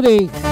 对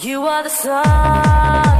You are the sun.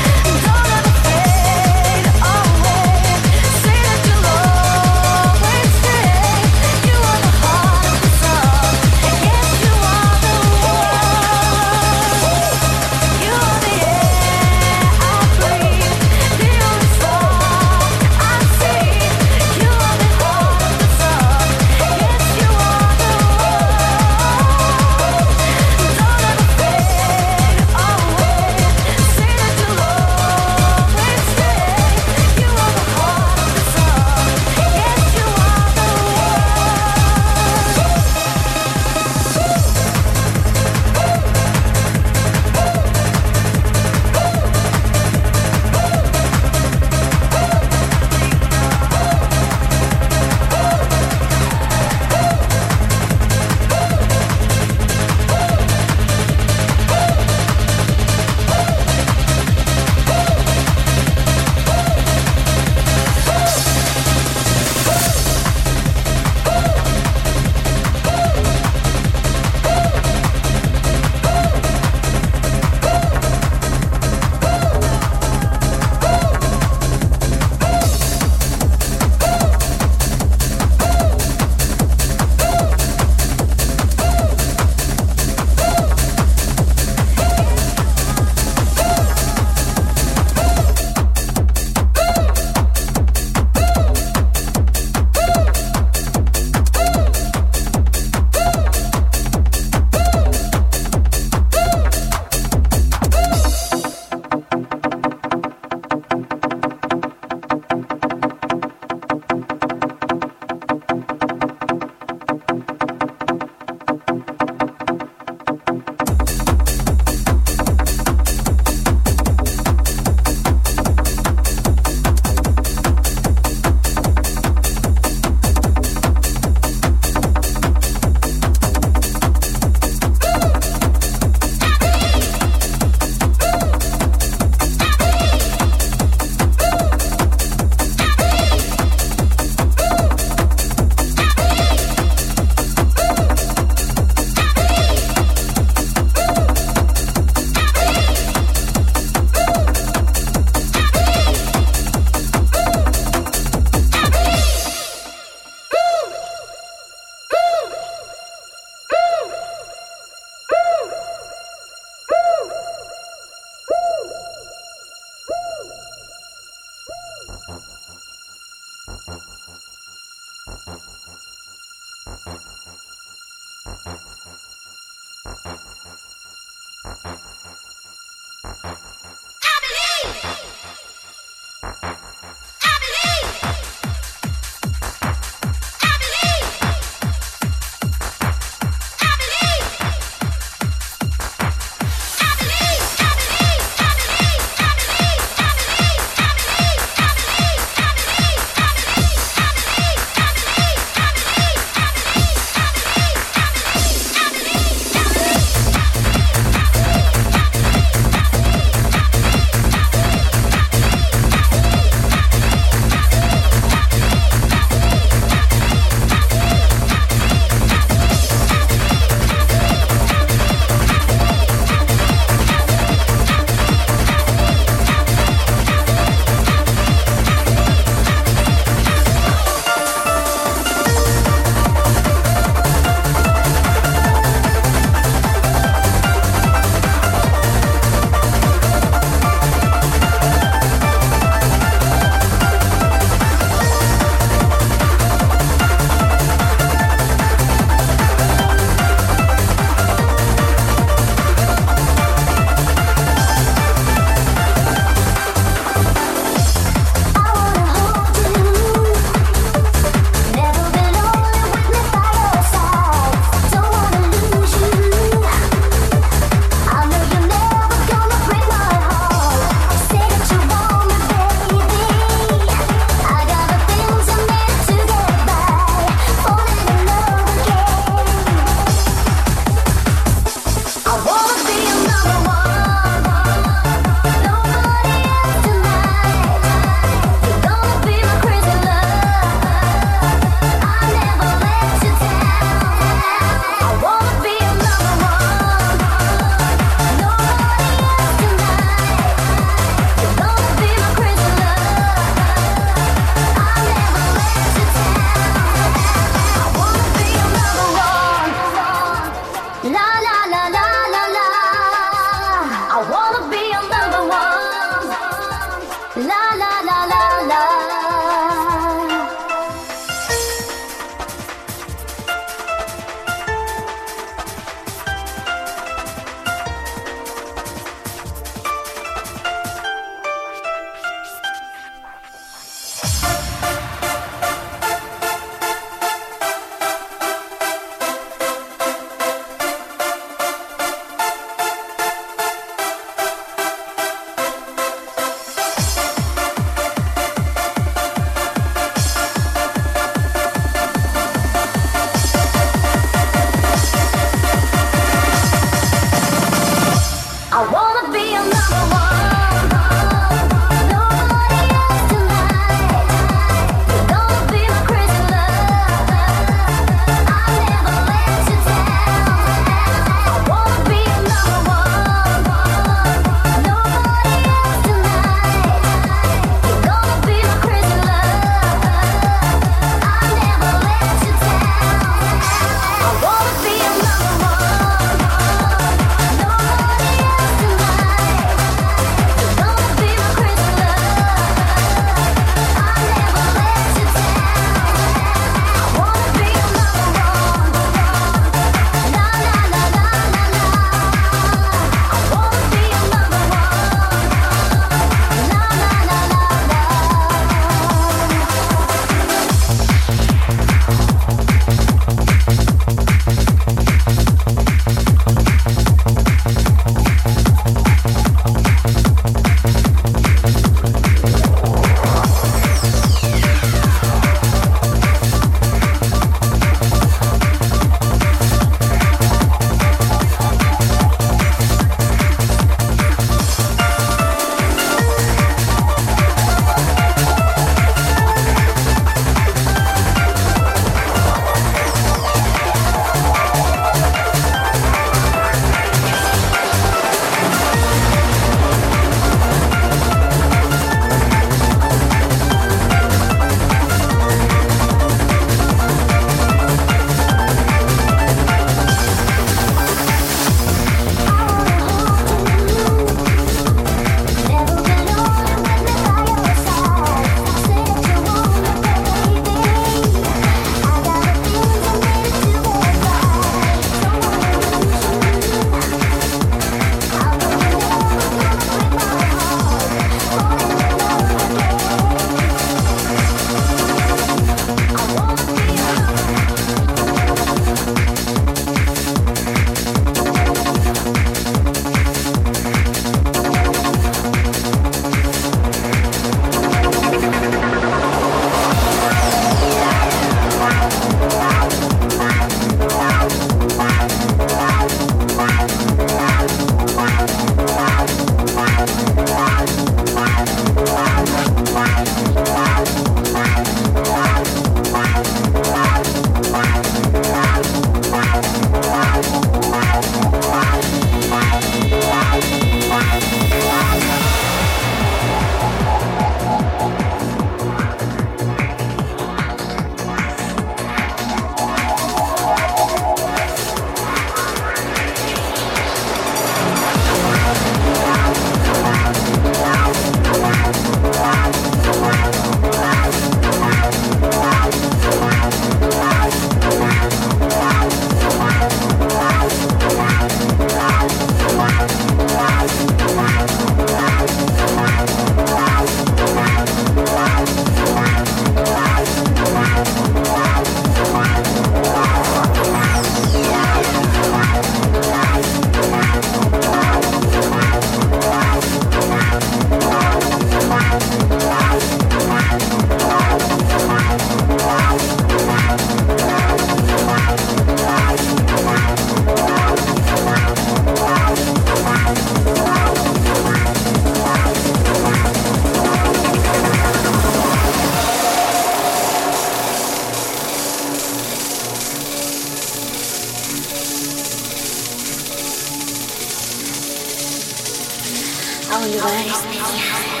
Envoyé spécial.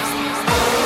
Thank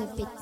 of it.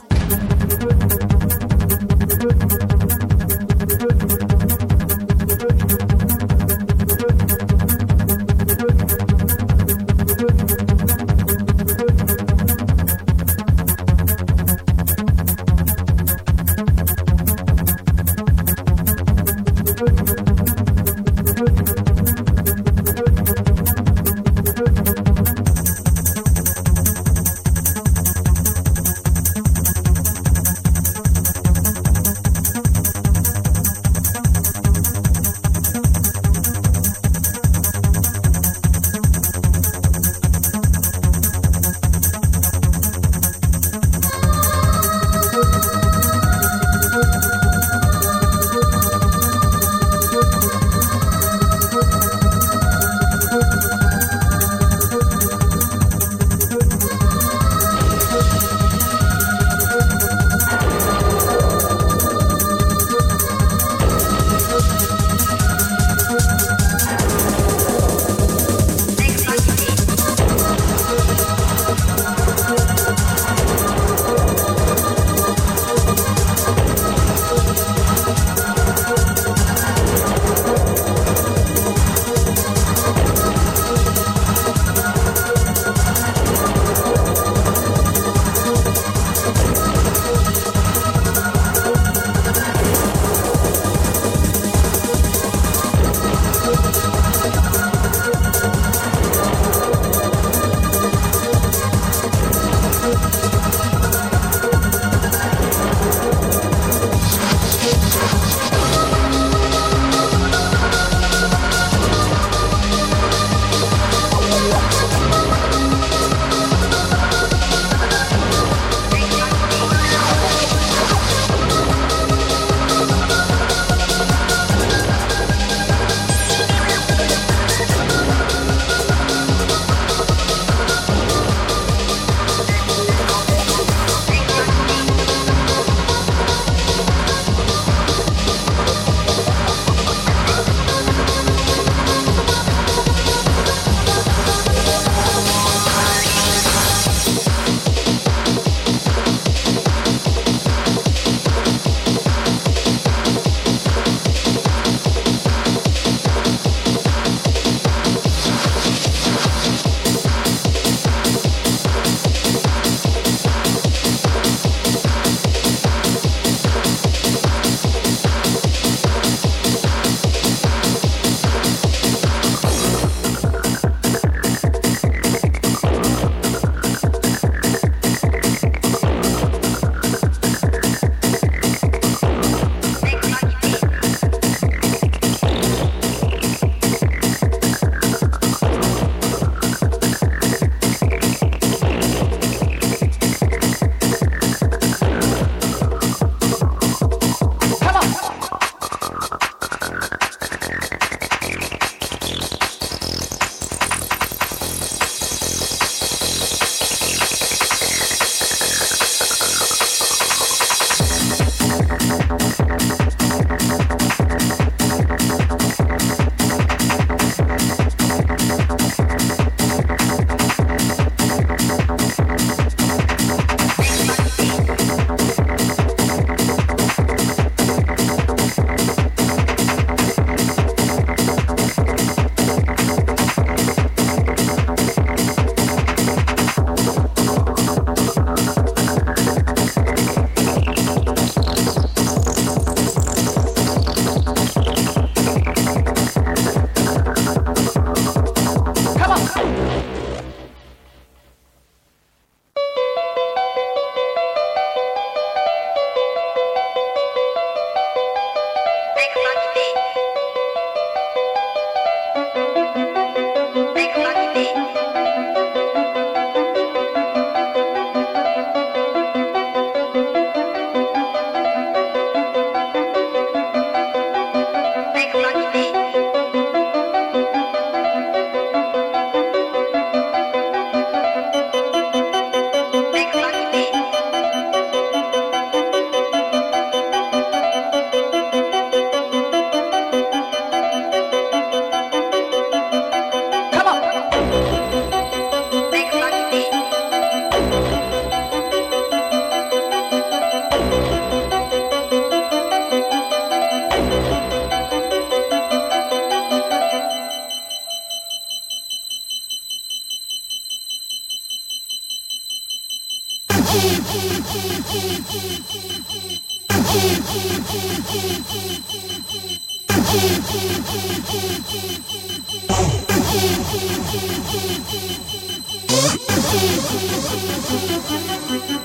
Telling you,